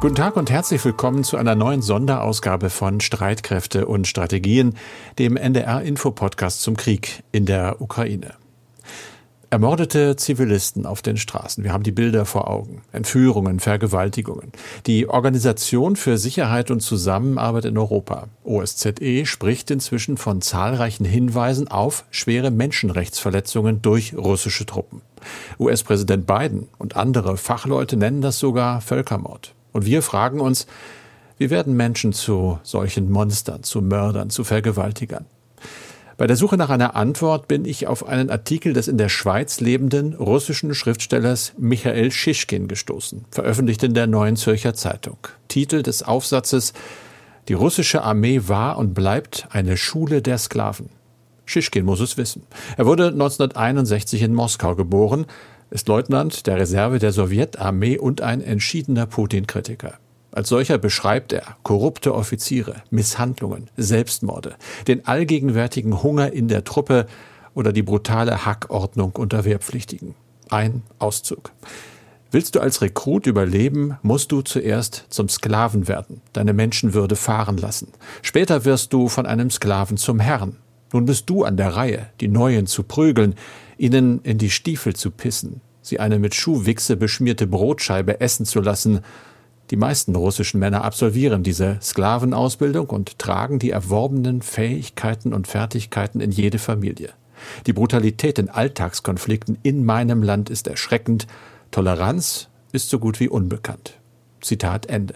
Guten Tag und herzlich willkommen zu einer neuen Sonderausgabe von Streitkräfte und Strategien, dem NDR-Info-Podcast zum Krieg in der Ukraine. Ermordete Zivilisten auf den Straßen. Wir haben die Bilder vor Augen. Entführungen, Vergewaltigungen. Die Organisation für Sicherheit und Zusammenarbeit in Europa, OSZE, spricht inzwischen von zahlreichen Hinweisen auf schwere Menschenrechtsverletzungen durch russische Truppen. US-Präsident Biden und andere Fachleute nennen das sogar Völkermord. Und wir fragen uns, wie werden Menschen zu solchen Monstern, zu Mördern, zu Vergewaltigern? Bei der Suche nach einer Antwort bin ich auf einen Artikel des in der Schweiz lebenden russischen Schriftstellers Michael Schischkin gestoßen, veröffentlicht in der Neuen Zürcher Zeitung. Titel des Aufsatzes Die russische Armee war und bleibt eine Schule der Sklaven. Schischkin muss es wissen. Er wurde 1961 in Moskau geboren, ist Leutnant der Reserve der Sowjetarmee und ein entschiedener Putin-Kritiker. Als solcher beschreibt er korrupte Offiziere, Misshandlungen, Selbstmorde, den allgegenwärtigen Hunger in der Truppe oder die brutale Hackordnung unter Wehrpflichtigen. Ein Auszug. Willst du als Rekrut überleben, musst du zuerst zum Sklaven werden, deine Menschenwürde fahren lassen. Später wirst du von einem Sklaven zum Herrn. Nun bist du an der Reihe, die Neuen zu prügeln, ihnen in die Stiefel zu pissen, sie eine mit Schuhwichse beschmierte Brotscheibe essen zu lassen. Die meisten russischen Männer absolvieren diese Sklavenausbildung und tragen die erworbenen Fähigkeiten und Fertigkeiten in jede Familie. Die Brutalität in Alltagskonflikten in meinem Land ist erschreckend, Toleranz ist so gut wie unbekannt. Zitat Ende.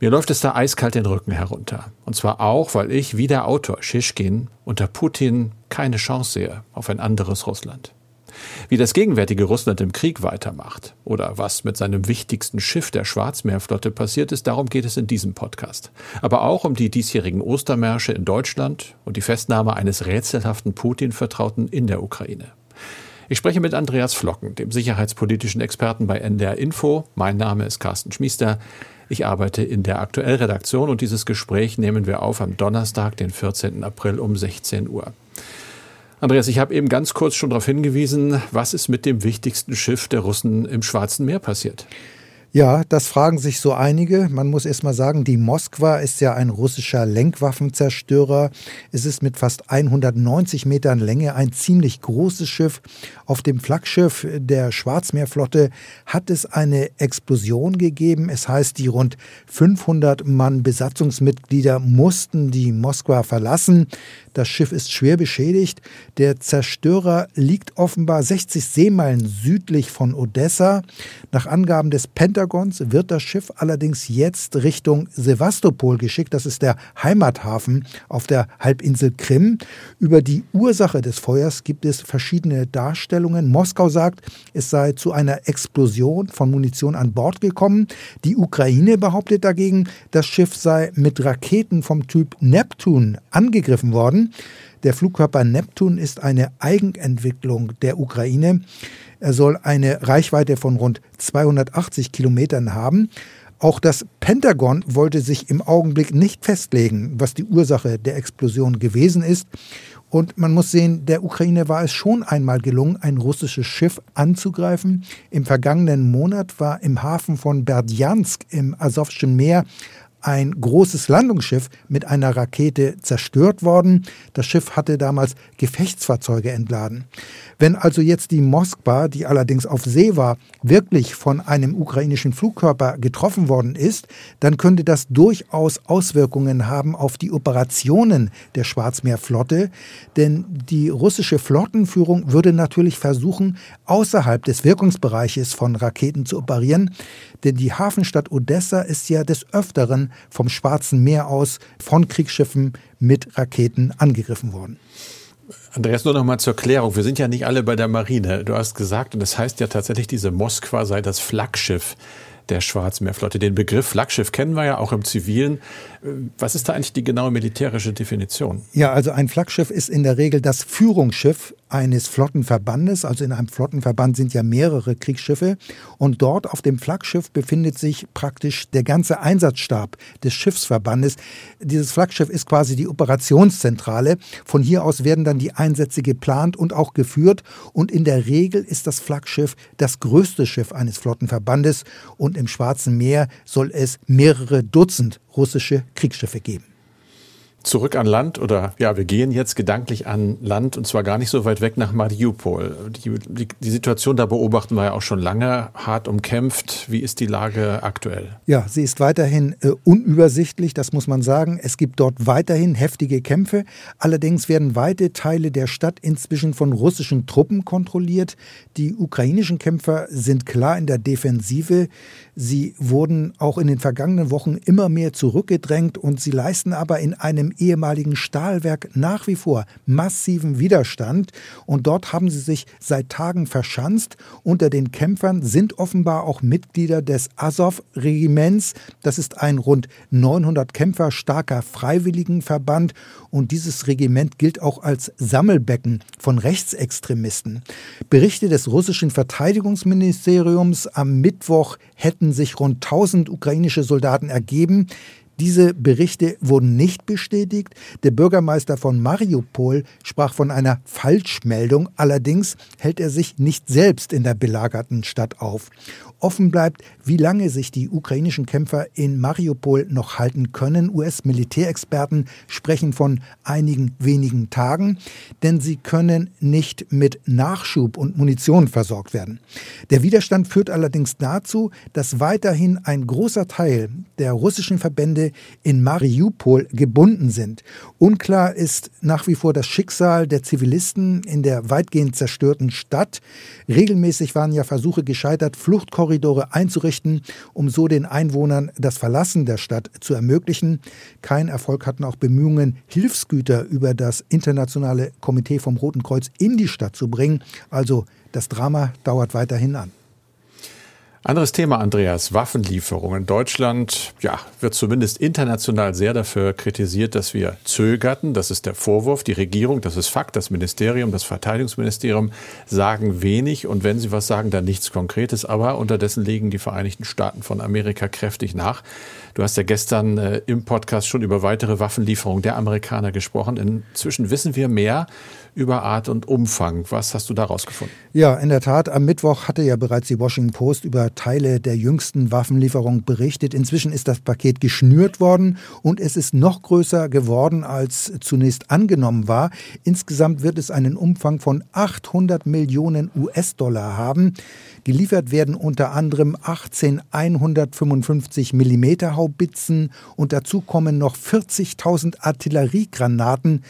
Mir läuft es da eiskalt den Rücken herunter. Und zwar auch, weil ich, wie der Autor Schischkin, unter Putin keine Chance sehe auf ein anderes Russland. Wie das gegenwärtige Russland im Krieg weitermacht oder was mit seinem wichtigsten Schiff der Schwarzmeerflotte passiert ist, darum geht es in diesem Podcast. Aber auch um die diesjährigen Ostermärsche in Deutschland und die Festnahme eines rätselhaften Putin-Vertrauten in der Ukraine. Ich spreche mit Andreas Flocken, dem sicherheitspolitischen Experten bei NDR Info. Mein Name ist Carsten Schmiester. Ich arbeite in der Aktuellredaktion und dieses Gespräch nehmen wir auf am Donnerstag, den 14. April um 16 Uhr. Andreas, ich habe eben ganz kurz schon darauf hingewiesen, was ist mit dem wichtigsten Schiff der Russen im Schwarzen Meer passiert? Ja, das fragen sich so einige. Man muss erst mal sagen, die Moskwa ist ja ein russischer Lenkwaffenzerstörer. Es ist mit fast 190 Metern Länge ein ziemlich großes Schiff. Auf dem Flaggschiff der Schwarzmeerflotte hat es eine Explosion gegeben. Es heißt, die rund 500 Mann Besatzungsmitglieder mussten die Moskwa verlassen. Das Schiff ist schwer beschädigt. Der Zerstörer liegt offenbar 60 Seemeilen südlich von Odessa. Nach Angaben des Pentagons wird das Schiff allerdings jetzt Richtung Sevastopol geschickt. Das ist der Heimathafen auf der Halbinsel Krim. Über die Ursache des Feuers gibt es verschiedene Darstellungen. Moskau sagt, es sei zu einer Explosion von Munition an Bord gekommen. Die Ukraine behauptet dagegen, das Schiff sei mit Raketen vom Typ Neptun angegriffen worden. Der Flugkörper Neptun ist eine Eigenentwicklung der Ukraine. Er soll eine Reichweite von rund 280 Kilometern haben. Auch das Pentagon wollte sich im Augenblick nicht festlegen, was die Ursache der Explosion gewesen ist. Und man muss sehen, der Ukraine war es schon einmal gelungen, ein russisches Schiff anzugreifen. Im vergangenen Monat war im Hafen von Berdjansk im Asowschen Meer ein großes Landungsschiff mit einer Rakete zerstört worden. Das Schiff hatte damals Gefechtsfahrzeuge entladen. Wenn also jetzt die Moskwa, die allerdings auf See war, wirklich von einem ukrainischen Flugkörper getroffen worden ist, dann könnte das durchaus Auswirkungen haben auf die Operationen der Schwarzmeerflotte, denn die russische Flottenführung würde natürlich versuchen, außerhalb des Wirkungsbereiches von Raketen zu operieren, denn die Hafenstadt Odessa ist ja des Öfteren vom Schwarzen Meer aus von Kriegsschiffen mit Raketen angegriffen worden. Andreas, nur noch mal zur Klärung. Wir sind ja nicht alle bei der Marine. Du hast gesagt, und das heißt ja tatsächlich, diese Moskwa sei das Flaggschiff der Schwarzmeerflotte. Den Begriff Flaggschiff kennen wir ja auch im Zivilen. Was ist da eigentlich die genaue militärische Definition? Ja, also ein Flaggschiff ist in der Regel das Führungsschiff eines Flottenverbandes. Also in einem Flottenverband sind ja mehrere Kriegsschiffe. Und dort auf dem Flaggschiff befindet sich praktisch der ganze Einsatzstab des Schiffsverbandes. Dieses Flaggschiff ist quasi die Operationszentrale. Von hier aus werden dann die Einsätze geplant und auch geführt. Und in der Regel ist das Flaggschiff das größte Schiff eines Flottenverbandes. Und im Schwarzen Meer soll es mehrere Dutzend russische Kriegsschiffe geben zurück an Land oder ja, wir gehen jetzt gedanklich an Land und zwar gar nicht so weit weg nach Mariupol. Die, die, die, Situation da beobachten wir ja auch schon lange, hart umkämpft. Wie ist die Lage aktuell? Ja, sie ist weiterhin äh, unübersichtlich, das muss man sagen. Es gibt dort weiterhin heftige Kämpfe. Allerdings werden weite Teile der Stadt inzwischen von russischen Truppen kontrolliert. Die ukrainischen Kämpfer sind klar in der Defensive. Sie wurden auch in den vergangenen Wochen immer mehr zurückgedrängt und sie leisten aber in einem ehemaligen Stahlwerk nach wie vor massiven Widerstand. Und dort haben sie sich seit Tagen verschanzt. Unter den Kämpfern sind offenbar auch Mitglieder des Azov-Regiments. Das ist ein rund 900 Kämpfer starker Freiwilligenverband. Und dieses Regiment gilt auch als Sammelbecken von Rechtsextremisten. Berichte des russischen Verteidigungsministeriums am Mittwoch hätten sich rund 1000 ukrainische Soldaten ergeben. Diese Berichte wurden nicht bestätigt. Der Bürgermeister von Mariupol sprach von einer Falschmeldung. Allerdings hält er sich nicht selbst in der belagerten Stadt auf. Offen bleibt, wie lange sich die ukrainischen Kämpfer in Mariupol noch halten können. US-Militärexperten sprechen von einigen wenigen Tagen, denn sie können nicht mit Nachschub und Munition versorgt werden. Der Widerstand führt allerdings dazu, dass weiterhin ein großer Teil der russischen Verbände in Mariupol gebunden sind. Unklar ist nach wie vor das Schicksal der Zivilisten in der weitgehend zerstörten Stadt. Regelmäßig waren ja Versuche gescheitert, Fluchtkorridore Korridore einzurichten, um so den Einwohnern das Verlassen der Stadt zu ermöglichen. Kein Erfolg hatten auch Bemühungen, Hilfsgüter über das internationale Komitee vom Roten Kreuz in die Stadt zu bringen. Also das Drama dauert weiterhin an. Anderes Thema, Andreas, Waffenlieferungen. Deutschland, ja, wird zumindest international sehr dafür kritisiert, dass wir zögerten. Das ist der Vorwurf. Die Regierung, das ist Fakt. Das Ministerium, das Verteidigungsministerium sagen wenig und wenn sie was sagen, dann nichts Konkretes. Aber unterdessen legen die Vereinigten Staaten von Amerika kräftig nach. Du hast ja gestern äh, im Podcast schon über weitere Waffenlieferungen der Amerikaner gesprochen. Inzwischen wissen wir mehr über Art und Umfang. Was hast du daraus gefunden? Ja, in der Tat. Am Mittwoch hatte ja bereits die Washington Post über Teile der jüngsten Waffenlieferung berichtet. Inzwischen ist das Paket geschnürt worden und es ist noch größer geworden, als zunächst angenommen war. Insgesamt wird es einen Umfang von 800 Millionen US-Dollar haben. Geliefert werden unter anderem 18 155 mm Haubitzen und dazu kommen noch 40.000 Artilleriegranaten.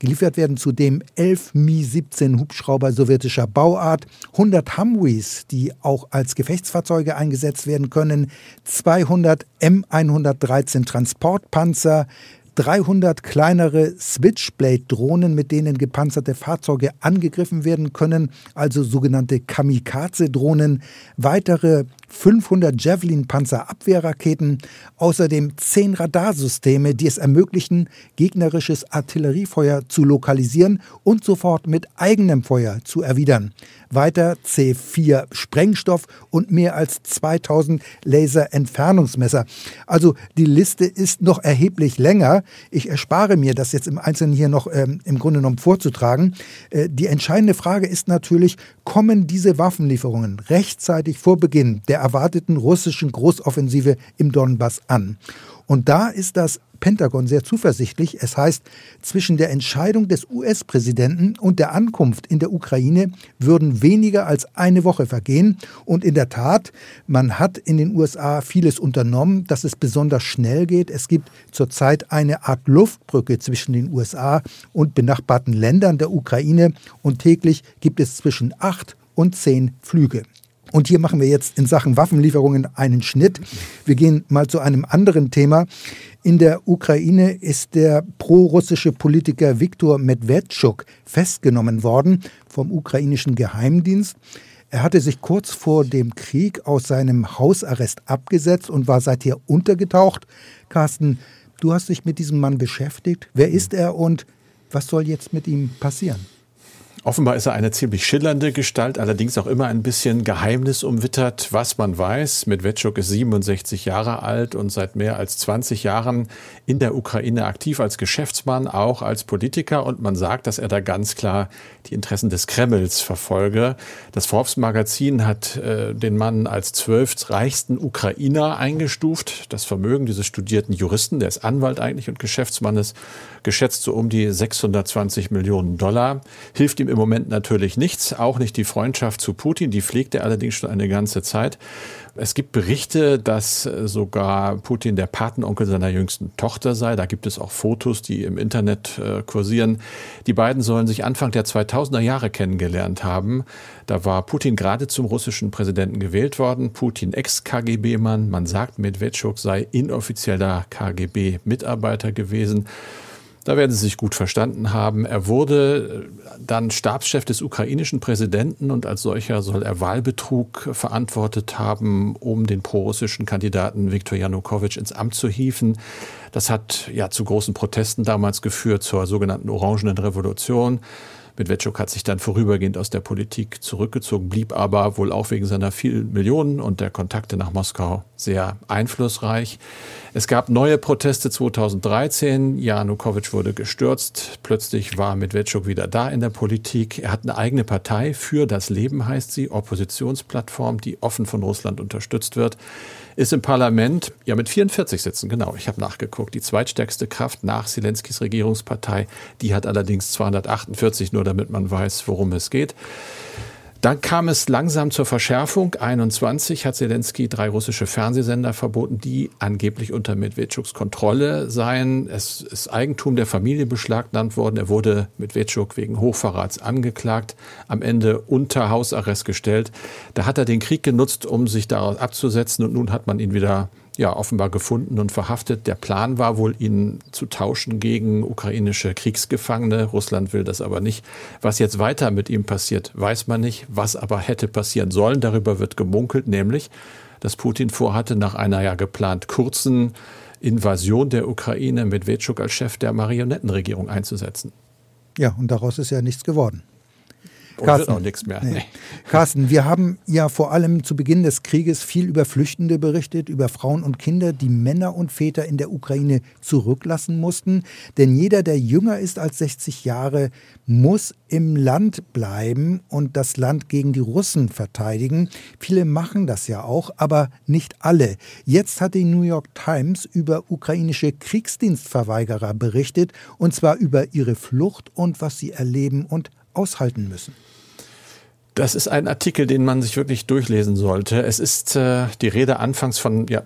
Geliefert werden zudem 11 Mi-17 Hubschrauber sowjetischer Bauart, 100 Humvees, die auch als Gefechtsfahrzeuge eingesetzt werden können, 200 M113 Transportpanzer, 300 kleinere Switchblade-Drohnen, mit denen gepanzerte Fahrzeuge angegriffen werden können, also sogenannte Kamikaze-Drohnen, weitere 500 Javelin-Panzerabwehrraketen, außerdem 10 Radarsysteme, die es ermöglichen, gegnerisches Artilleriefeuer zu lokalisieren und sofort mit eigenem Feuer zu erwidern. Weiter C4 Sprengstoff und mehr als 2000 Laserentfernungsmesser. Also die Liste ist noch erheblich länger. Ich erspare mir das jetzt im Einzelnen hier noch ähm, im Grunde genommen vorzutragen. Äh, die entscheidende Frage ist natürlich, kommen diese Waffenlieferungen rechtzeitig vor Beginn der erwarteten russischen Großoffensive im Donbass an? Und da ist das Pentagon sehr zuversichtlich. Es heißt, zwischen der Entscheidung des US-Präsidenten und der Ankunft in der Ukraine würden weniger als eine Woche vergehen. Und in der Tat, man hat in den USA vieles unternommen, dass es besonders schnell geht. Es gibt zurzeit eine Art Luftbrücke zwischen den USA und benachbarten Ländern der Ukraine. Und täglich gibt es zwischen acht und zehn Flüge. Und hier machen wir jetzt in Sachen Waffenlieferungen einen Schnitt. Wir gehen mal zu einem anderen Thema. In der Ukraine ist der prorussische Politiker Viktor Medvedchuk festgenommen worden vom ukrainischen Geheimdienst. Er hatte sich kurz vor dem Krieg aus seinem Hausarrest abgesetzt und war seither untergetaucht. Carsten, du hast dich mit diesem Mann beschäftigt. Wer ist er und was soll jetzt mit ihm passieren? Offenbar ist er eine ziemlich schillernde Gestalt, allerdings auch immer ein bisschen geheimnisumwittert, was man weiß. Medvedchuk ist 67 Jahre alt und seit mehr als 20 Jahren in der Ukraine aktiv als Geschäftsmann, auch als Politiker. Und man sagt, dass er da ganz klar die Interessen des Kremls verfolge. Das Forbes-Magazin hat äh, den Mann als zwölftreichsten Ukrainer eingestuft. Das Vermögen dieses studierten Juristen, der ist Anwalt eigentlich und Geschäftsmann ist, geschätzt so um die 620 Millionen Dollar. Hilft ihm im Moment natürlich nichts, auch nicht die Freundschaft zu Putin, die pflegt er allerdings schon eine ganze Zeit. Es gibt Berichte, dass sogar Putin der Patenonkel seiner jüngsten Tochter sei. Da gibt es auch Fotos, die im Internet äh, kursieren. Die beiden sollen sich Anfang der 2000er Jahre kennengelernt haben. Da war Putin gerade zum russischen Präsidenten gewählt worden. Putin Ex-KGB-Mann. Man sagt, Medvedchuk sei inoffizieller KGB-Mitarbeiter gewesen. Da werden sie sich gut verstanden haben. Er wurde äh, dann Stabschef des ukrainischen Präsidenten und als solcher soll er Wahlbetrug verantwortet haben, um den prorussischen Kandidaten Viktor Janukowitsch ins Amt zu hieven. Das hat ja zu großen Protesten damals geführt, zur sogenannten Orangenen Revolution. Medvedchuk hat sich dann vorübergehend aus der Politik zurückgezogen, blieb aber wohl auch wegen seiner vielen Millionen und der Kontakte nach Moskau sehr einflussreich. Es gab neue Proteste 2013. Janukowitsch wurde gestürzt. Plötzlich war Medvedchuk wieder da in der Politik. Er hat eine eigene Partei. Für das Leben heißt sie. Oppositionsplattform, die offen von Russland unterstützt wird. Ist im Parlament, ja mit 44 Sitzen, genau. Ich habe nachgeguckt. Die zweitstärkste Kraft nach Zelenskis Regierungspartei. Die hat allerdings 248, nur damit man weiß, worum es geht. Dann kam es langsam zur Verschärfung. 21 hat Zelensky drei russische Fernsehsender verboten, die angeblich unter Medvedschuks Kontrolle seien. Es ist Eigentum der Familie beschlagnahmt worden. Er wurde Medvedchuk wegen Hochverrats angeklagt, am Ende unter Hausarrest gestellt. Da hat er den Krieg genutzt, um sich daraus abzusetzen und nun hat man ihn wieder ja, offenbar gefunden und verhaftet. Der Plan war wohl, ihn zu tauschen gegen ukrainische Kriegsgefangene. Russland will das aber nicht. Was jetzt weiter mit ihm passiert, weiß man nicht. Was aber hätte passieren sollen, darüber wird gemunkelt, nämlich, dass Putin vorhatte, nach einer ja geplant kurzen Invasion der Ukraine Medvedchuk als Chef der Marionettenregierung einzusetzen. Ja, und daraus ist ja nichts geworden. Und Carsten, auch nichts mehr. Nee. Carsten, wir haben ja vor allem zu Beginn des Krieges viel über Flüchtende berichtet, über Frauen und Kinder, die Männer und Väter in der Ukraine zurücklassen mussten. Denn jeder, der jünger ist als 60 Jahre, muss im Land bleiben und das Land gegen die Russen verteidigen. Viele machen das ja auch, aber nicht alle. Jetzt hat die New York Times über ukrainische Kriegsdienstverweigerer berichtet, und zwar über ihre Flucht und was sie erleben und aushalten müssen. Das ist ein Artikel, den man sich wirklich durchlesen sollte. Es ist äh, die Rede anfangs von ja,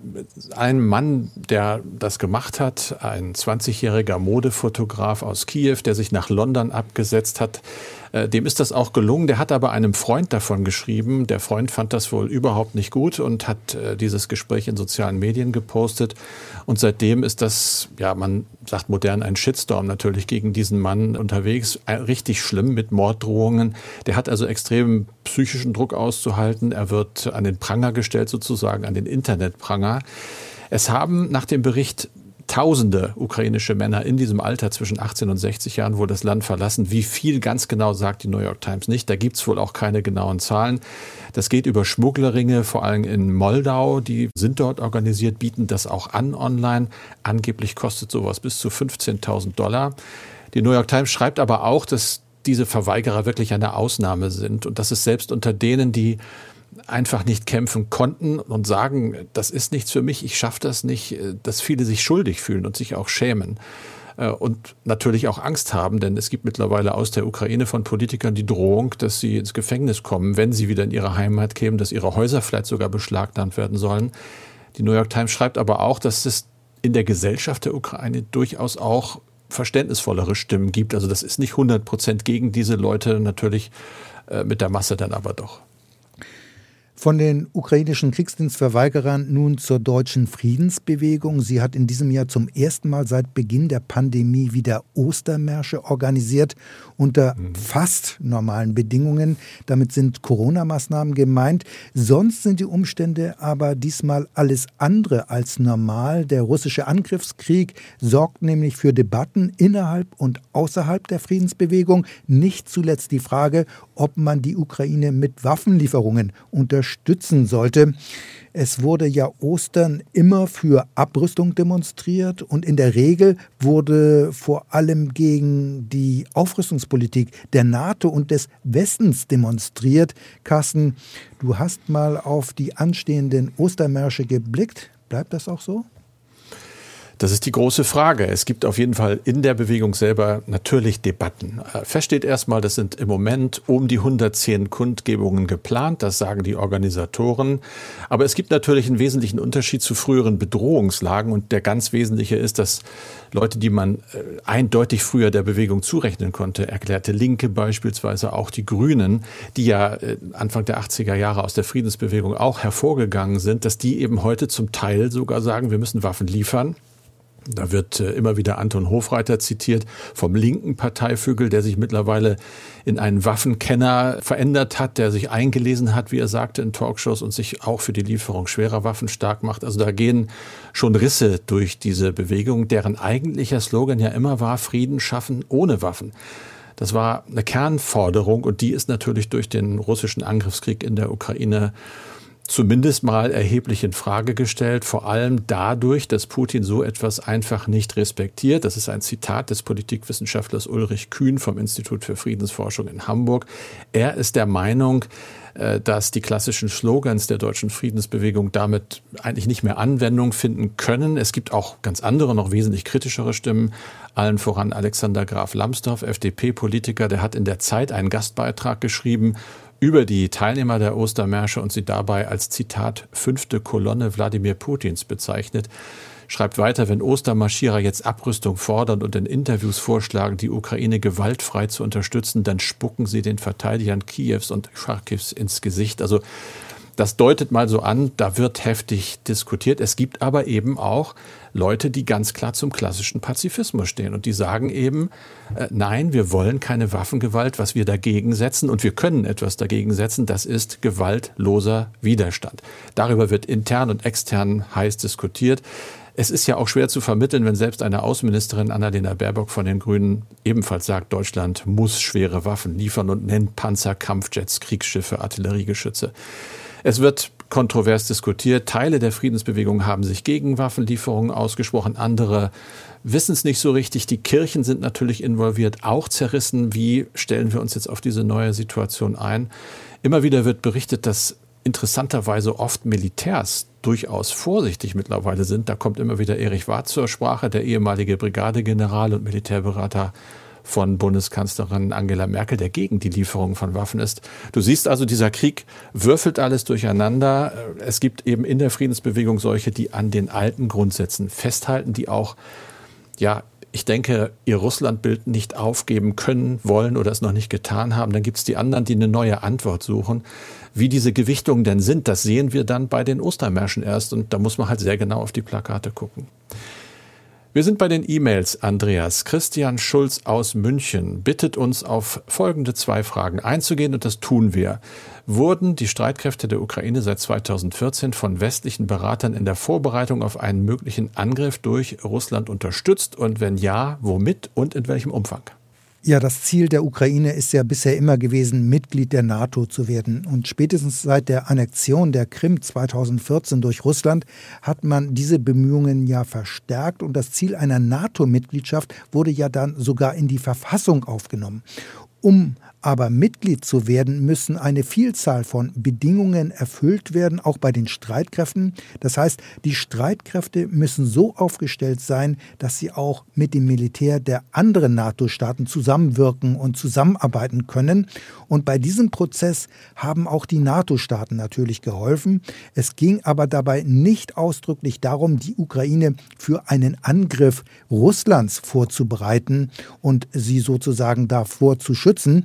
einem Mann, der das gemacht hat, ein 20-jähriger Modefotograf aus Kiew, der sich nach London abgesetzt hat, dem ist das auch gelungen. Der hat aber einem Freund davon geschrieben. Der Freund fand das wohl überhaupt nicht gut und hat äh, dieses Gespräch in sozialen Medien gepostet. Und seitdem ist das, ja, man sagt modern, ein Shitstorm natürlich gegen diesen Mann unterwegs. Richtig schlimm mit Morddrohungen. Der hat also extremen psychischen Druck auszuhalten. Er wird an den Pranger gestellt sozusagen, an den Internetpranger. Es haben nach dem Bericht Tausende ukrainische Männer in diesem Alter zwischen 18 und 60 Jahren wohl das Land verlassen. Wie viel ganz genau sagt die New York Times nicht. Da gibt's wohl auch keine genauen Zahlen. Das geht über Schmugglerringe, vor allem in Moldau. Die sind dort organisiert, bieten das auch an online. Angeblich kostet sowas bis zu 15.000 Dollar. Die New York Times schreibt aber auch, dass diese Verweigerer wirklich eine Ausnahme sind und dass es selbst unter denen, die einfach nicht kämpfen konnten und sagen, das ist nichts für mich, ich schaffe das nicht, äh, dass viele sich schuldig fühlen und sich auch schämen äh, und natürlich auch Angst haben, denn es gibt mittlerweile aus der Ukraine von Politikern die Drohung, dass sie ins Gefängnis kommen, wenn sie wieder in ihre Heimat kämen, dass ihre Häuser vielleicht sogar beschlagnahmt werden sollen. Die New York Times schreibt aber auch, dass es in der Gesellschaft der Ukraine durchaus auch verständnisvollere Stimmen gibt. Also das ist nicht 100 Prozent gegen diese Leute, natürlich äh, mit der Masse dann aber doch. Von den ukrainischen Kriegsdienstverweigerern nun zur deutschen Friedensbewegung. Sie hat in diesem Jahr zum ersten Mal seit Beginn der Pandemie wieder Ostermärsche organisiert unter mhm. fast normalen Bedingungen. Damit sind Corona-Maßnahmen gemeint. Sonst sind die Umstände aber diesmal alles andere als normal. Der russische Angriffskrieg sorgt nämlich für Debatten innerhalb und außerhalb der Friedensbewegung. Nicht zuletzt die Frage, ob man die Ukraine mit Waffenlieferungen unterstützt unterstützen sollte. Es wurde ja Ostern immer für Abrüstung demonstriert und in der Regel wurde vor allem gegen die Aufrüstungspolitik der NATO und des Westens demonstriert. Carsten, du hast mal auf die anstehenden Ostermärsche geblickt. Bleibt das auch so? Das ist die große Frage. Es gibt auf jeden Fall in der Bewegung selber natürlich Debatten. Äh, fest steht erstmal, das sind im Moment um die 110 Kundgebungen geplant, das sagen die Organisatoren. Aber es gibt natürlich einen wesentlichen Unterschied zu früheren Bedrohungslagen und der ganz wesentliche ist, dass Leute, die man äh, eindeutig früher der Bewegung zurechnen konnte, erklärte Linke beispielsweise, auch die Grünen, die ja äh, Anfang der 80er Jahre aus der Friedensbewegung auch hervorgegangen sind, dass die eben heute zum Teil sogar sagen, wir müssen Waffen liefern. Da wird äh, immer wieder Anton Hofreiter zitiert vom linken Parteivögel, der sich mittlerweile in einen Waffenkenner verändert hat, der sich eingelesen hat, wie er sagte, in Talkshows und sich auch für die Lieferung schwerer Waffen stark macht. Also da gehen schon Risse durch diese Bewegung, deren eigentlicher Slogan ja immer war, Frieden schaffen ohne Waffen. Das war eine Kernforderung und die ist natürlich durch den russischen Angriffskrieg in der Ukraine zumindest mal erheblich in Frage gestellt, vor allem dadurch, dass Putin so etwas einfach nicht respektiert. Das ist ein Zitat des Politikwissenschaftlers Ulrich Kühn vom Institut für Friedensforschung in Hamburg. Er ist der Meinung, äh, dass die klassischen Slogans der deutschen Friedensbewegung damit eigentlich nicht mehr Anwendung finden können. Es gibt auch ganz andere, noch wesentlich kritischere Stimmen. Allen voran Alexander Graf Lambsdorff, FDP-Politiker, der hat in der Zeit einen Gastbeitrag geschrieben über die Teilnehmer der Ostermärsche und sie dabei als Zitat fünfte Kolonne Wladimir Putins bezeichnet. Schreibt weiter, wenn Ostermarschierer jetzt Abrüstung fordern und in Interviews vorschlagen, die Ukraine gewaltfrei zu unterstützen, dann spucken sie den Verteidigern Kiews und Charkiws ins Gesicht. Also das deutet mal so an, da wird heftig diskutiert. Es gibt aber eben auch Leute, die ganz klar zum klassischen Pazifismus stehen und die sagen eben, äh, nein, wir wollen keine Waffengewalt, was wir dagegen setzen und wir können etwas dagegen setzen, das ist gewaltloser Widerstand. Darüber wird intern und extern heiß diskutiert. Es ist ja auch schwer zu vermitteln, wenn selbst eine Außenministerin Annalena Baerbock von den Grünen ebenfalls sagt, Deutschland muss schwere Waffen liefern und nennt Panzer, Kampfjets, Kriegsschiffe, Artilleriegeschütze. Es wird kontrovers diskutiert. Teile der Friedensbewegung haben sich gegen Waffenlieferungen ausgesprochen, andere wissen es nicht so richtig. Die Kirchen sind natürlich involviert, auch zerrissen. Wie stellen wir uns jetzt auf diese neue Situation ein? Immer wieder wird berichtet, dass interessanterweise oft Militärs durchaus vorsichtig mittlerweile sind. Da kommt immer wieder Erich Warth zur Sprache, der ehemalige Brigadegeneral und Militärberater von Bundeskanzlerin Angela Merkel, der gegen die Lieferung von Waffen ist. Du siehst also, dieser Krieg würfelt alles durcheinander. Es gibt eben in der Friedensbewegung solche, die an den alten Grundsätzen festhalten, die auch, ja, ich denke, ihr Russlandbild nicht aufgeben können, wollen oder es noch nicht getan haben. Dann gibt es die anderen, die eine neue Antwort suchen. Wie diese Gewichtungen denn sind, das sehen wir dann bei den Ostermärschen erst. Und da muss man halt sehr genau auf die Plakate gucken. Wir sind bei den E-Mails, Andreas. Christian Schulz aus München bittet uns auf folgende zwei Fragen einzugehen und das tun wir. Wurden die Streitkräfte der Ukraine seit 2014 von westlichen Beratern in der Vorbereitung auf einen möglichen Angriff durch Russland unterstützt und wenn ja, womit und in welchem Umfang? Ja, das Ziel der Ukraine ist ja bisher immer gewesen, Mitglied der NATO zu werden. Und spätestens seit der Annexion der Krim 2014 durch Russland hat man diese Bemühungen ja verstärkt und das Ziel einer NATO-Mitgliedschaft wurde ja dann sogar in die Verfassung aufgenommen. Um aber Mitglied zu werden, müssen eine Vielzahl von Bedingungen erfüllt werden, auch bei den Streitkräften. Das heißt, die Streitkräfte müssen so aufgestellt sein, dass sie auch mit dem Militär der anderen NATO-Staaten zusammenwirken und zusammenarbeiten können. Und bei diesem Prozess haben auch die NATO-Staaten natürlich geholfen. Es ging aber dabei nicht ausdrücklich darum, die Ukraine für einen Angriff Russlands vorzubereiten und sie sozusagen davor zu schützen.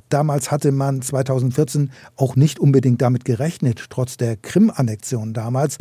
Damals hatte man 2014 auch nicht unbedingt damit gerechnet, trotz der Krim-Annexion damals.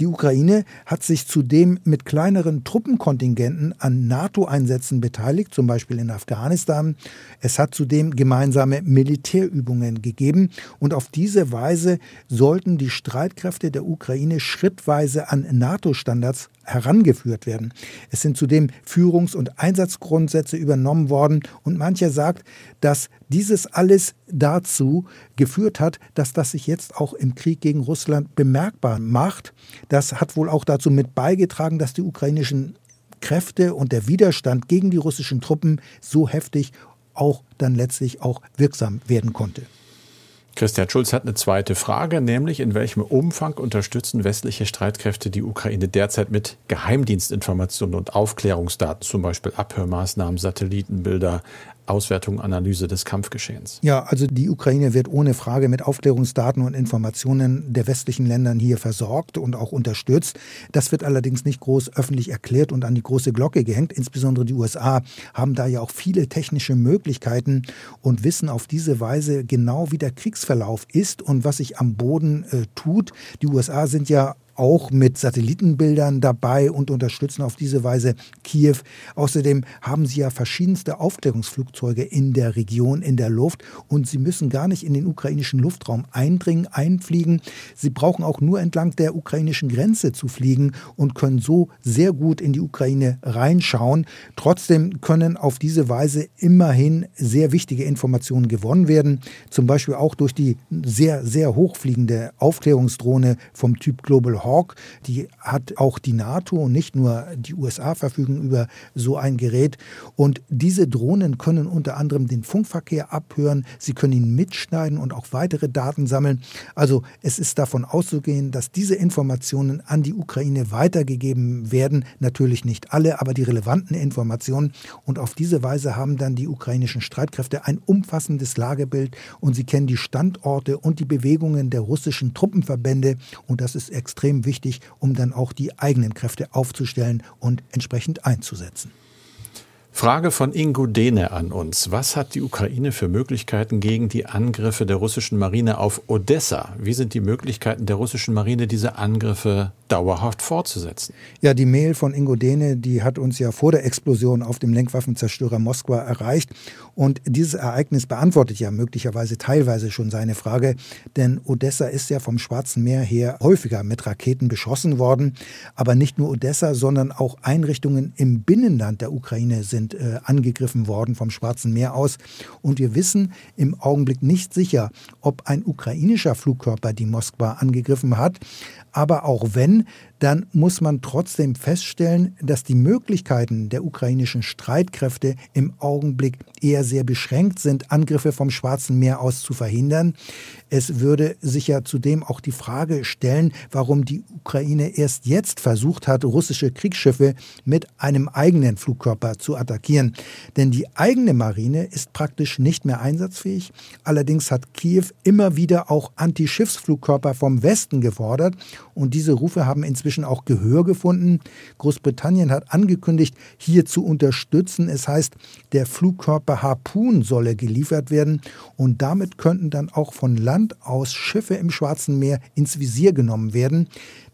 Die Ukraine hat sich zudem mit kleineren Truppenkontingenten an NATO-Einsätzen beteiligt, zum Beispiel in Afghanistan. Es hat zudem gemeinsame Militärübungen gegeben und auf diese Weise sollten die Streitkräfte der Ukraine schrittweise an NATO-Standards herangeführt werden. Es sind zudem Führungs- und Einsatzgrundsätze übernommen worden und mancher sagt, dass dieses alles dazu geführt hat, dass das sich jetzt auch im Krieg gegen Russland bemerkbar macht. Das hat wohl auch dazu mit beigetragen, dass die ukrainischen Kräfte und der Widerstand gegen die russischen Truppen so heftig auch dann letztlich auch wirksam werden konnte. Christian Schulz hat eine zweite Frage, nämlich in welchem Umfang unterstützen westliche Streitkräfte die Ukraine derzeit mit Geheimdienstinformationen und Aufklärungsdaten, zum Beispiel Abhörmaßnahmen, Satellitenbilder, Auswertung, Analyse des Kampfgeschehens. Ja, also die Ukraine wird ohne Frage mit Aufklärungsdaten und Informationen der westlichen Ländern hier versorgt und auch unterstützt. Das wird allerdings nicht groß öffentlich erklärt und an die große Glocke gehängt. Insbesondere die USA haben da ja auch viele technische Möglichkeiten und wissen auf diese Weise genau, wie der Kriegsverlauf ist und was sich am Boden äh, tut. Die USA sind ja auch mit Satellitenbildern dabei und unterstützen auf diese Weise Kiew. Außerdem haben sie ja verschiedenste Aufklärungsflugzeuge in der Region, in der Luft und sie müssen gar nicht in den ukrainischen Luftraum eindringen, einfliegen. Sie brauchen auch nur entlang der ukrainischen Grenze zu fliegen und können so sehr gut in die Ukraine reinschauen. Trotzdem können auf diese Weise immerhin sehr wichtige Informationen gewonnen werden, zum Beispiel auch durch die sehr, sehr hochfliegende Aufklärungsdrohne vom Typ Global Hawk, die hat auch die NATO und nicht nur die USA verfügen über so ein Gerät. Und diese Drohnen können unter anderem den Funkverkehr abhören, sie können ihn mitschneiden und auch weitere Daten sammeln. Also es ist davon auszugehen, dass diese Informationen an die Ukraine weitergegeben werden. Natürlich nicht alle, aber die relevanten Informationen. Und auf diese Weise haben dann die ukrainischen Streitkräfte ein umfassendes Lagebild und sie kennen die Standorte und die Bewegungen der russischen Truppenverbände. Und das ist extrem extrem wichtig, um dann auch die eigenen Kräfte aufzustellen und entsprechend einzusetzen. Frage von Ingo Dehne an uns. Was hat die Ukraine für Möglichkeiten gegen die Angriffe der russischen Marine auf Odessa? Wie sind die Möglichkeiten der russischen Marine, diese Angriffe dauerhaft fortzusetzen? Ja, die Mail von Ingo Dehne, die hat uns ja vor der Explosion auf dem Lenkwaffenzerstörer Moskwa erreicht. Und dieses Ereignis beantwortet ja möglicherweise teilweise schon seine Frage. Denn Odessa ist ja vom Schwarzen Meer her häufiger mit Raketen beschossen worden. Aber nicht nur Odessa, sondern auch Einrichtungen im Binnenland der Ukraine sind äh, angegriffen worden vom Schwarzen Meer aus. Und wir wissen im Augenblick nicht sicher, ob ein ukrainischer Flugkörper die Moskwa angegriffen hat. Aber auch wenn, dann muss man trotzdem feststellen, dass die Möglichkeiten der ukrainischen Streitkräfte im Augenblick eher sehr beschränkt sind, Angriffe vom Schwarzen Meer aus zu verhindern. Es würde sich ja zudem auch die Frage stellen, warum die Ukraine erst jetzt versucht hat, russische Kriegsschiffe mit einem eigenen Flugkörper zu attackieren. Denn die eigene Marine ist praktisch nicht mehr einsatzfähig. Allerdings hat Kiew immer wieder auch Antischiffsflugkörper vom Westen gefordert und diese Rufe haben inzwischen auch Gehör gefunden. Großbritannien hat angekündigt, hier zu unterstützen. Es heißt, der Flugkörper Harpoon solle geliefert werden. Und damit könnten dann auch von Land aus Schiffe im Schwarzen Meer ins Visier genommen werden.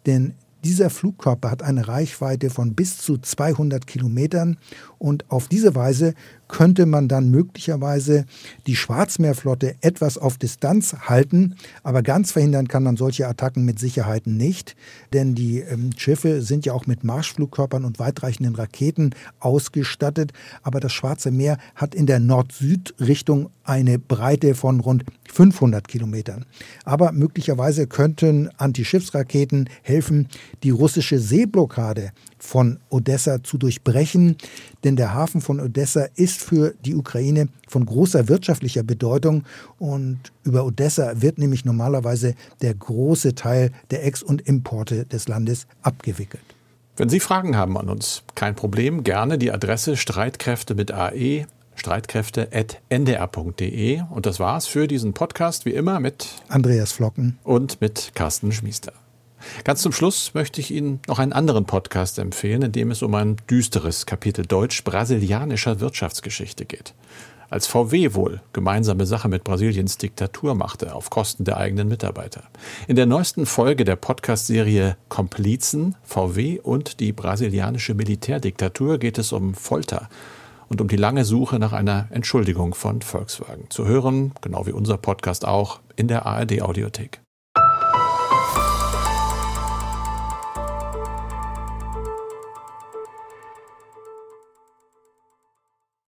Denn dieser Flugkörper hat eine Reichweite von bis zu 200 Kilometern und auf diese Weise könnte man dann möglicherweise die Schwarzmeerflotte etwas auf Distanz halten, aber ganz verhindern kann man solche Attacken mit Sicherheit nicht, denn die ähm, Schiffe sind ja auch mit Marschflugkörpern und weitreichenden Raketen ausgestattet, aber das Schwarze Meer hat in der Nord-Süd-Richtung eine Breite von rund 500 Kilometern. Aber möglicherweise könnten Antischiffsraketen helfen, die russische Seeblockade von Odessa zu durchbrechen, denn der Hafen von Odessa ist für die Ukraine von großer wirtschaftlicher Bedeutung und über Odessa wird nämlich normalerweise der große Teil der Ex- und Importe des Landes abgewickelt. Wenn Sie Fragen haben an uns, kein Problem, gerne die Adresse Streitkräfte mit AE streitkräfte.ndr.de. Und das war's für diesen Podcast, wie immer mit Andreas Flocken und mit Carsten Schmiester. Ganz zum Schluss möchte ich Ihnen noch einen anderen Podcast empfehlen, in dem es um ein düsteres Kapitel deutsch-brasilianischer Wirtschaftsgeschichte geht. als VW wohl gemeinsame Sache mit Brasiliens Diktatur machte, auf Kosten der eigenen Mitarbeiter. In der neuesten Folge der Podcast-Serie Komplizen, VW und die brasilianische Militärdiktatur geht es um Folter und um die lange Suche nach einer Entschuldigung von Volkswagen. Zu hören, genau wie unser Podcast auch, in der ARD-Audiothek.